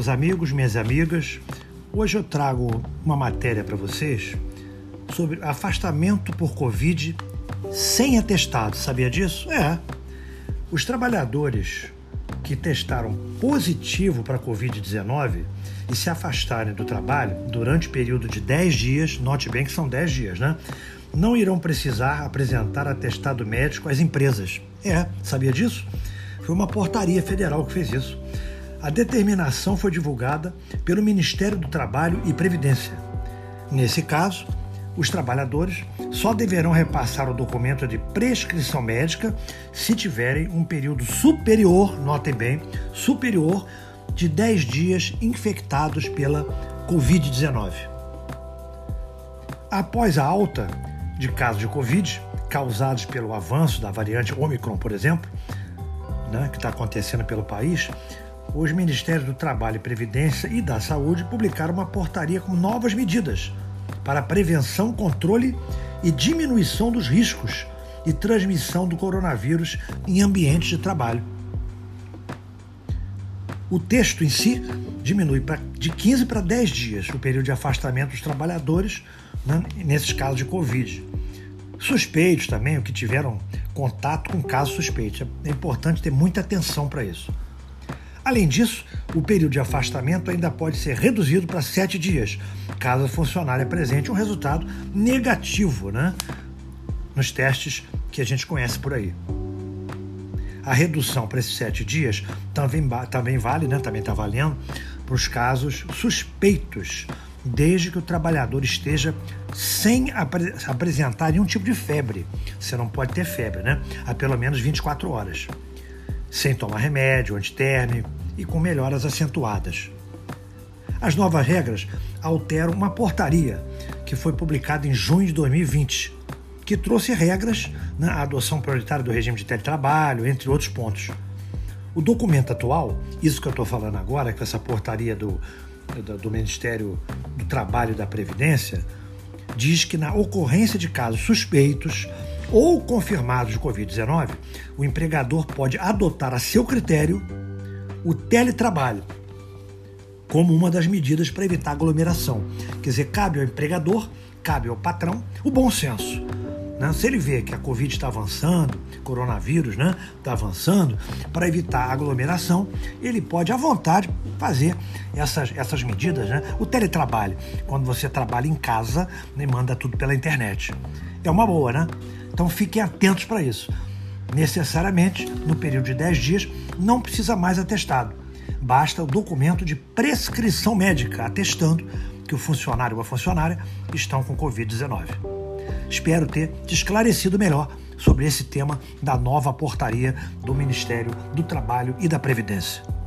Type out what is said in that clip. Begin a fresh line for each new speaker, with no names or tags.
meus amigos, minhas amigas. Hoje eu trago uma matéria para vocês sobre afastamento por Covid sem atestado. Sabia disso? É. Os trabalhadores que testaram positivo para Covid-19 e se afastarem do trabalho durante o período de 10 dias, note bem que são 10 dias, né? Não irão precisar apresentar atestado médico às empresas. É, sabia disso? Foi uma portaria federal que fez isso. A determinação foi divulgada pelo Ministério do Trabalho e Previdência. Nesse caso, os trabalhadores só deverão repassar o documento de prescrição médica se tiverem um período superior, notem bem, superior de 10 dias infectados pela Covid-19. Após a alta de casos de Covid, causados pelo avanço da variante Omicron, por exemplo, né, que está acontecendo pelo país, os Ministérios do Trabalho e Previdência e da Saúde publicaram uma portaria com novas medidas para prevenção, controle e diminuição dos riscos e transmissão do coronavírus em ambientes de trabalho. O texto em si diminui de 15 para 10 dias o período de afastamento dos trabalhadores né, nesses casos de Covid. Suspeitos também, o que tiveram contato com casos suspeitos. É importante ter muita atenção para isso. Além disso, o período de afastamento ainda pode ser reduzido para sete dias, caso o funcionário apresente um resultado negativo né, nos testes que a gente conhece por aí. A redução para esses sete dias também, também vale, né, também está valendo, para os casos suspeitos, desde que o trabalhador esteja sem apre apresentar nenhum tipo de febre. Você não pode ter febre, né? Há pelo menos 24 horas sem tomar remédio antitérmico e com melhoras acentuadas. As novas regras alteram uma portaria que foi publicada em junho de 2020, que trouxe regras na adoção prioritária do regime de teletrabalho, entre outros pontos. O documento atual, isso que eu estou falando agora, com essa portaria do, do, do Ministério do Trabalho e da Previdência, diz que na ocorrência de casos suspeitos, ou confirmados de Covid-19, o empregador pode adotar a seu critério o teletrabalho como uma das medidas para evitar aglomeração. Quer dizer, cabe ao empregador, cabe ao patrão o bom senso. Né? Se ele vê que a Covid está avançando, coronavírus está né, tá avançando, para evitar aglomeração, ele pode à vontade fazer essas, essas medidas. Né? O teletrabalho, quando você trabalha em casa e né, manda tudo pela internet. É uma boa, né? Então fiquem atentos para isso. Necessariamente, no período de 10 dias, não precisa mais atestado. Basta o documento de prescrição médica atestando que o funcionário ou a funcionária estão com Covid-19. Espero ter te esclarecido melhor sobre esse tema da nova portaria do Ministério do Trabalho e da Previdência.